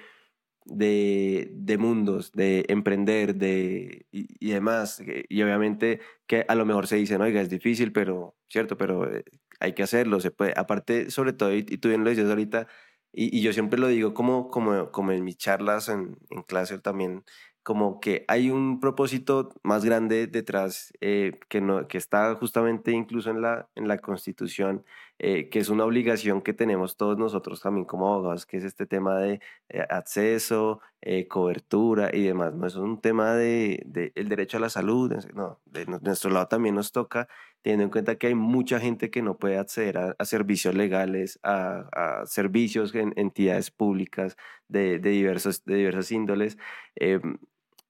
A: de, de mundos, de emprender de, y, demás. Y obviamente que a lo mejor se dicen, oiga, es difícil, pero, cierto, pero eh, hay que hacerlo, se puede. Aparte, sobre todo, y, y tú bien lo dices ahorita, y, yo siempre lo digo como, como, como en mis charlas en, en clase también, como que hay un propósito más grande detrás eh, que, no, que está justamente incluso en la, en la Constitución, eh, que es una obligación que tenemos todos nosotros también como abogados, que es este tema de eh, acceso, cobertura y demás. No es un tema de, el derecho a la salud, no, de nuestro lado también nos toca teniendo en cuenta que hay mucha gente que no puede acceder a, servicios legales, a, servicios en entidades públicas de, de, diversos, de diversas índoles.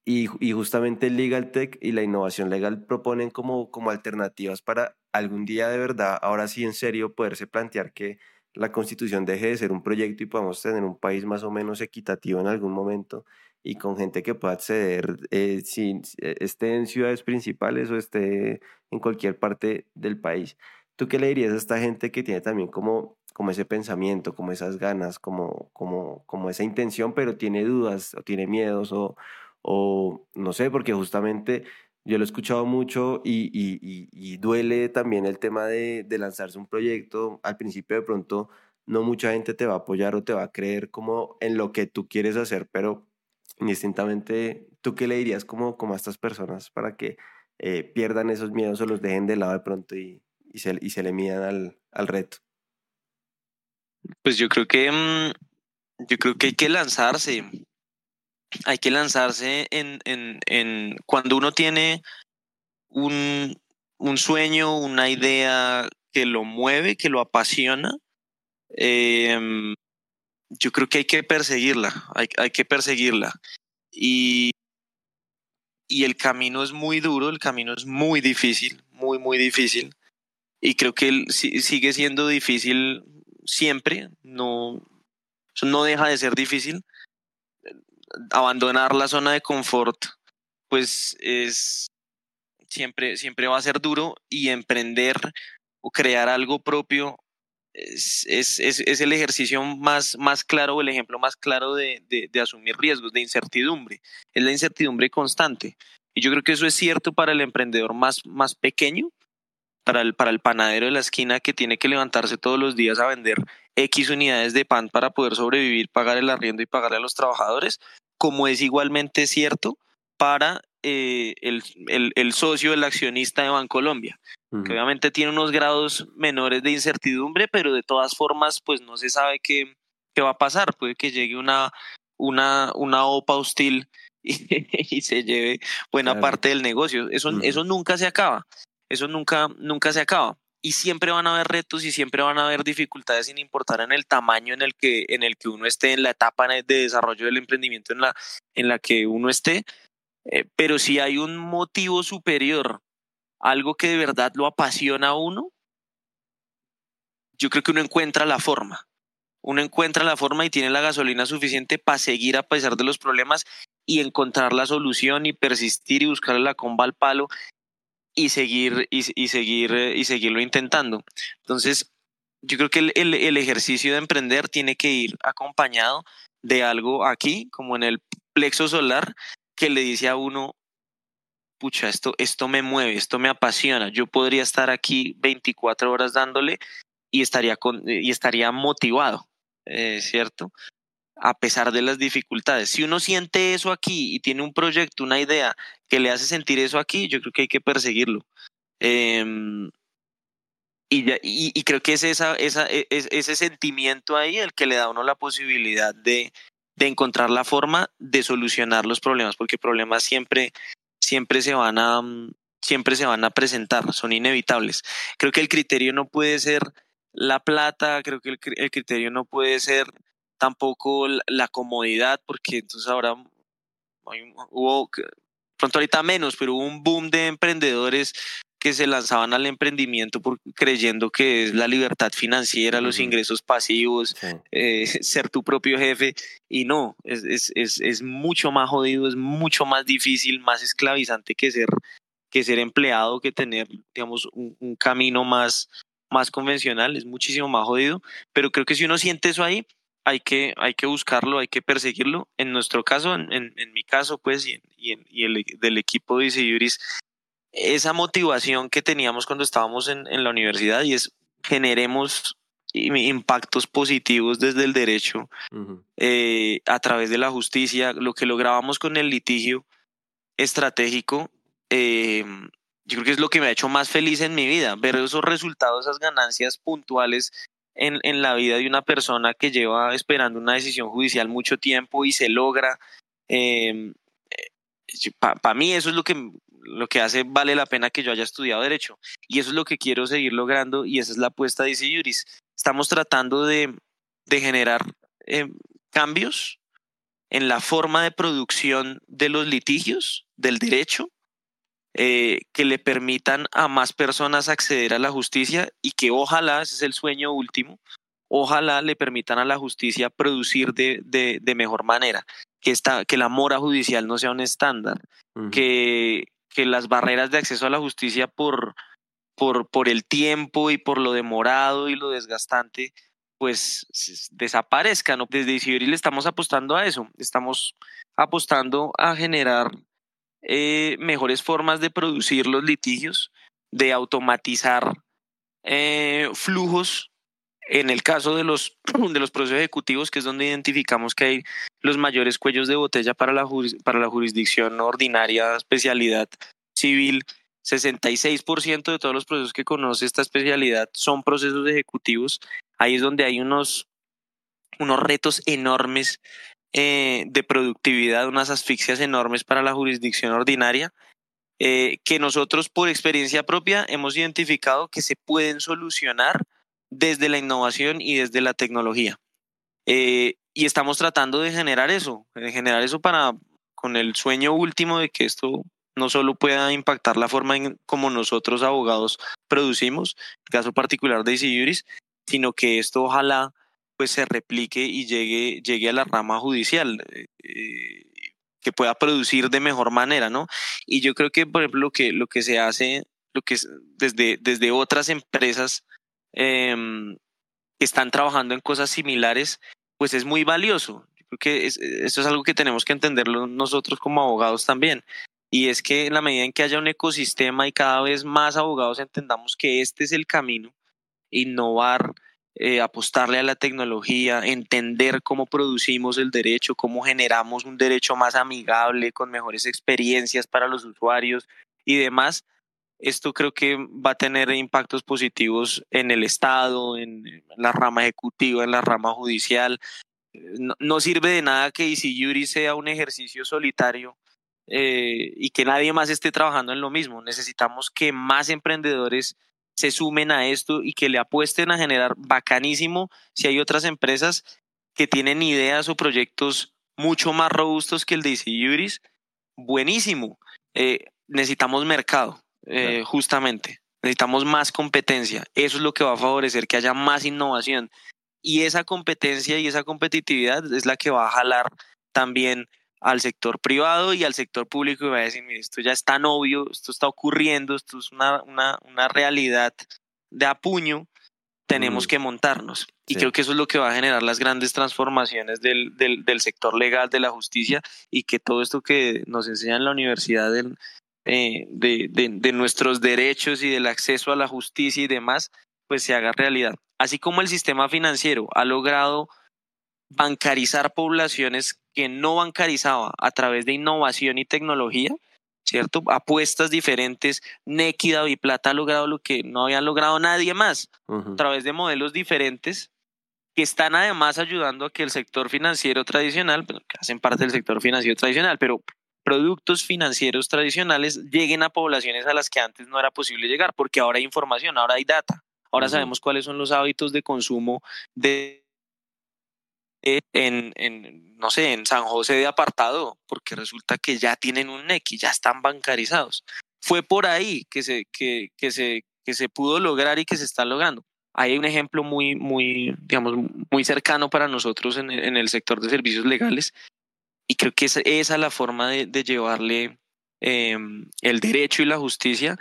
A: Y, y, justamente Legal Tech y la innovación legal proponen como, como alternativas para algún día de verdad, ahora sí en serio, poderse plantear que la constitución deje de ser un proyecto y podamos tener un país más o menos equitativo en algún momento y con gente que pueda acceder, eh, si eh, esté en ciudades principales o esté en cualquier parte del país. ¿Tú qué le dirías a esta gente que tiene también como, como ese pensamiento, como esas ganas, como, como, como esa intención, pero tiene dudas o tiene miedos o, o no sé, porque justamente yo lo he escuchado mucho y, y, duele también el tema de, lanzarse un proyecto. Al principio de pronto no mucha gente te va a apoyar o te va a creer como en lo que tú quieres hacer, pero indistintamente, ¿tú qué le dirías como, a estas personas para que eh, pierdan esos miedos o los dejen de lado de pronto y, y, se, y se le midan al, al reto?
B: Pues yo creo que mm, yo creo que hay que lanzarse. Hay que lanzarse en, en, en cuando uno tiene un, un sueño, una idea que lo mueve, que lo apasiona. Eh, yo creo que hay que perseguirla, hay, hay que perseguirla. Y, y el camino es muy duro, el camino es muy difícil, muy, muy difícil. Y creo que sigue siendo difícil siempre, no, no deja de ser difícil. Abandonar la zona de confort, pues es siempre, siempre va a ser duro y emprender o crear algo propio es, es, es, el ejercicio más, más claro el ejemplo más claro de, de, de, asumir riesgos, de incertidumbre. Es la incertidumbre constante. Y yo creo que eso es cierto para el emprendedor más, más pequeño, para el, para el panadero de la esquina que tiene que levantarse todos los días a vender X unidades de pan para poder sobrevivir, pagar el arriendo y pagarle a los trabajadores, como es igualmente cierto para eh, el, el, el, socio, el accionista de Bancolombia que obviamente tiene unos grados menores de incertidumbre, pero de todas formas, pues no se sabe qué, qué va a pasar. Puede que llegue una, una, una OPA hostil y, se lleve buena parte del negocio. Eso, eso nunca se acaba. Eso nunca, nunca se acaba. Y siempre van a haber retos y siempre van a haber dificultades sin importar en el tamaño en el que, en el que uno esté, en la etapa de desarrollo del emprendimiento en la, en la que uno esté. Eh, pero si hay un motivo superior algo que de verdad lo apasiona a uno, yo creo que uno encuentra la forma. uno encuentra la forma y tiene la gasolina suficiente para seguir a pesar de los problemas y encontrar la solución y persistir y buscarle la comba al palo y seguir y, seguir y seguirlo intentando. Entonces, yo creo que el, el, ejercicio de emprender tiene que ir acompañado de algo aquí, como en el plexo solar, que le dice a uno, pucha, esto, esto me mueve, esto me apasiona, yo podría estar aquí 24 horas dándole y estaría, con, y estaría motivado, eh, ¿cierto? A pesar de las dificultades. Si uno siente eso aquí y tiene un proyecto, una idea que le hace sentir eso aquí, yo creo que hay que perseguirlo. Em, y, creo que e, es, ese sentimiento ahí el que le da a uno la posibilidad de, encontrar la forma de solucionar los problemas, porque problemas siempre, siempre se van a siempre se van a presentar, son inevitables. Creo que el criterio no puede ser la plata, creo que el criterio no puede ser tampoco la comodidad, porque entonces ahora hubo, pronto ahorita menos, pero hubo un boom de emprendedores que se lanzaban al emprendimiento por, creyendo que es la libertad financiera, los ingresos pasivos, eh, ser tu propio jefe. Y no, es, es, es, es, mucho más jodido, es mucho más difícil, más esclavizante que ser, que ser empleado, que tener, digamos, un, un camino más, más convencional, es muchísimo más jodido. Pero creo que si uno siente eso ahí, hay que, hay que buscarlo, hay que perseguirlo. En nuestro caso, en, en, mi caso, pues, y, en, y, en, y el, del equipo de Isiuris, esa motivación que teníamos cuando estábamos en, en la universidad y es generemos impactos positivos desde el derecho eh, a través de la justicia, lo que lográbamos con el litigio estratégico, eh, yo creo que es lo que me ha hecho más feliz en mi vida, ver esos resultados, esas ganancias puntuales en, en la vida de una persona que lleva esperando una decisión judicial mucho tiempo y se logra. Eh, Para mí eso es lo que lo que hace vale la pena que yo haya estudiado Derecho. Y eso es lo que quiero seguir logrando y esa es la apuesta de Easy Juris. Estamos tratando de, de generar eh, cambios en la forma de producción de los litigios del derecho eh, que le permitan a más personas acceder a la justicia y que ojalá, ese es el sueño último, ojalá le permitan a la justicia producir de, de, de mejor manera, que, esta, que la mora judicial no sea un estándar, que, que las barreras de acceso a la justicia por, por, por el tiempo y por lo demorado y lo desgastante, pues desaparezcan. Desde Isibiril estamos apostando a eso, estamos apostando a generar eh, mejores formas de producir los litigios, de automatizar eh, flujos en el caso de los, de los procesos ejecutivos, que es donde identificamos que hay los mayores cuellos de botella para la, para la jurisdicción ordinaria, especialidad civil, 66% de todos los procesos que conoce esta especialidad son procesos ejecutivos. Ahí es donde hay unos, unos retos enormes eh, de productividad, unas asfixias enormes para la jurisdicción ordinaria, eh, que nosotros por experiencia propia hemos identificado que se pueden solucionar desde la innovación y desde la tecnología. Eh, y estamos tratando de generar eso, de generar eso para, con el sueño último de que esto no solo pueda impactar la forma en como nosotros abogados producimos, el caso particular de Isiuris, sino que esto ojalá pues se replique y llegue, llegue a la rama judicial, eh, que pueda producir de mejor manera, ¿no? Y yo creo que, por ejemplo, lo que, lo que se hace, lo que es desde, desde otras empresas Em, que están trabajando en cosas similares, pues es muy valioso. Yo creo que es, eso es algo que tenemos que entenderlo nosotros como abogados también. Y es que en la medida en que haya un ecosistema y cada vez más abogados entendamos que este es el camino, innovar, eh, apostarle a la tecnología, entender cómo producimos el derecho, cómo generamos un derecho más amigable, con mejores experiencias para los usuarios y demás, esto creo que va a tener impactos positivos en el Estado, en la rama ejecutiva, en la rama judicial. No, sirve de nada que Easy sea un ejercicio solitario eh, y que nadie más esté trabajando en lo mismo. Necesitamos que más emprendedores se sumen a esto y que le apuesten a generar bacanísimo si hay otras empresas que tienen ideas o proyectos mucho más robustos que el de Easy buenísimo. Eh, necesitamos mercado eh, justamente. Necesitamos más competencia. Eso es lo que va a favorecer que haya más innovación. y esa competencia y esa competitividad es la que va a jalar también al sector privado y al sector público y va a decir, mire, esto ya es tan obvio, esto está ocurriendo, esto es una, una, una realidad de apuño, tenemos que montarnos. Y creo que eso es lo que va a generar las grandes transformaciones del, del, del, sector legal, de la justicia, y que todo esto que nos enseña en la universidad del, eh, de, de, de, nuestros derechos y del acceso a la justicia y demás, pues se haga realidad. Así como el sistema financiero ha logrado bancarizar poblaciones que no bancarizaba a través de innovación y tecnología, ¿cierto? Apuestas diferentes, Nequida y Plata ha logrado lo que no había logrado nadie más, a través de modelos diferentes que están además ayudando a que el sector financiero tradicional, que hacen parte del sector financiero tradicional, pero productos financieros tradicionales lleguen a poblaciones a las que antes no era posible llegar, porque ahora hay información, ahora hay data, ahora sabemos cuáles son los hábitos de consumo de en, en, no sé, en San José de apartado, porque resulta que ya tienen un NEC y ya están bancarizados. Fue por ahí que se, que, que se, que se pudo lograr y que se está logrando. Hay un ejemplo muy, muy, digamos, muy cercano para nosotros en, en el sector de servicios legales y creo que esa, esa es la forma de, de llevarle eh, el derecho y la justicia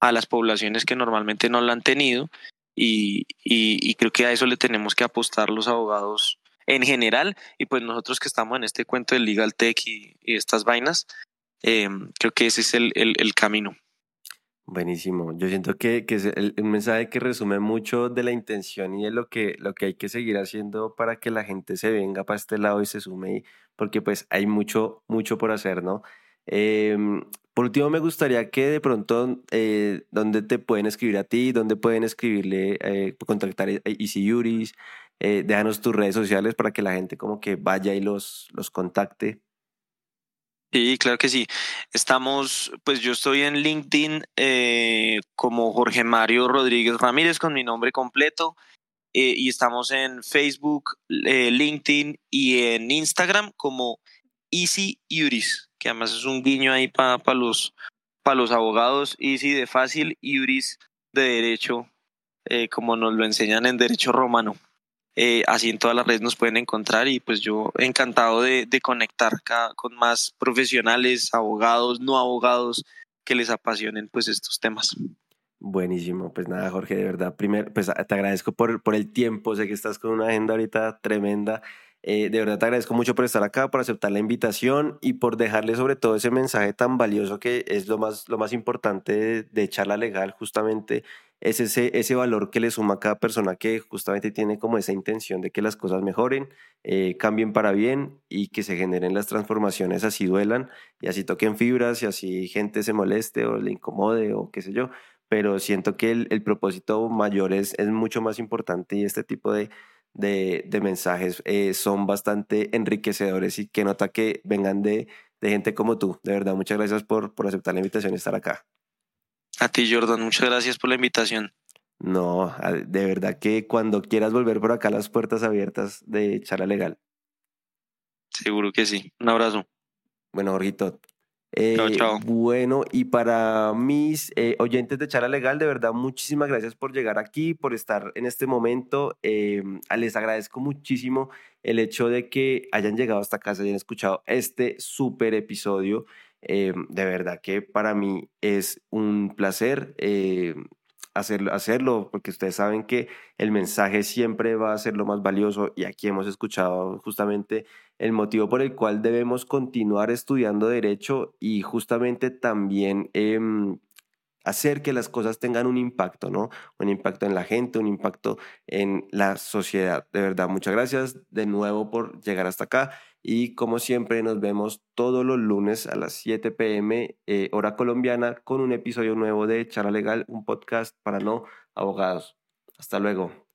B: a las poblaciones que normalmente no lo han tenido y, y, y creo que a eso le tenemos que apostar los abogados en general y pues nosotros que estamos en este cuento del legal tech y, y estas vainas, eh, creo que ese es el, el, el, camino.
A: Buenísimo. Yo siento que, que es el, un mensaje que resume mucho de la intención y de lo que, lo que hay que seguir haciendo para que la gente se venga para este lado y se sume, porque pues hay mucho, mucho por hacer, ¿no? Eh, por último, me gustaría que de pronto, eh, ¿dónde te pueden escribir a ti? ¿Dónde pueden escribirle, eh, contactar a Easy Yuris? Eh, déjanos tus redes sociales para que la gente como que vaya y los, los contacte.
B: Sí, claro que sí. Estamos, pues yo estoy en LinkedIn eh, como Jorge Mario Rodríguez Ramírez con mi nombre completo eh, y estamos en Facebook, LinkedIn y en Instagram como Easy Yuris, que además es un guiño ahí para pa los, pa los abogados, Easy de fácil, Yuris de derecho, como nos lo enseñan en derecho romano. Eh, así en todas las redes nos pueden encontrar y pues yo encantado de, de conectar con más profesionales, abogados, no abogados que les apasionen pues estos temas.
A: Buenísimo, pues nada Jorge, de verdad, primero pues te agradezco por, por el tiempo, sé que estás con una agenda ahorita tremenda, eh, de verdad te agradezco mucho por estar acá, por aceptar la invitación y por dejarle sobre todo ese mensaje tan valioso que es lo más, lo más importante de, de charla legal justamente es ese, ese valor que le suma a cada persona que justamente tiene como esa intención de que las cosas mejoren, eh, cambien para bien y que se generen las transformaciones, así duelan y así toquen fibras y así gente se moleste o le incomode o qué sé yo. Pero siento que el, el propósito mayor es, es mucho más importante y este tipo de, de, de mensajes eh, son bastante enriquecedores y que nota que vengan de, de gente como tú. De verdad, muchas gracias por, por aceptar la invitación y estar acá.
B: A ti, Jordan, muchas gracias por la invitación.
A: No, de verdad que cuando quieras volver por acá, las puertas abiertas de Charla Legal.
B: Seguro que sí. Un abrazo.
A: Bueno, Jorgito. Eh, chao, chao. Bueno, y para mis eh, oyentes de Charla Legal, de verdad, muchísimas gracias por llegar aquí, por estar en este momento. Eh, les agradezco muchísimo el hecho de que hayan llegado hasta acá, se hayan escuchado este súper episodio. Eh, de verdad que para mí es un placer eh, hacerlo, hacerlo, porque ustedes saben que el mensaje siempre va a ser lo más valioso y aquí hemos escuchado justamente el motivo por el cual debemos continuar estudiando derecho y justamente también eh, hacer que las cosas tengan un impacto, ¿no? Un impacto en la gente, un impacto en la sociedad. De verdad, muchas gracias de nuevo por llegar hasta acá y como siempre nos vemos todos los lunes a las 7 pm eh, hora colombiana con un episodio nuevo de Charla Legal, un podcast para no abogados. Hasta luego.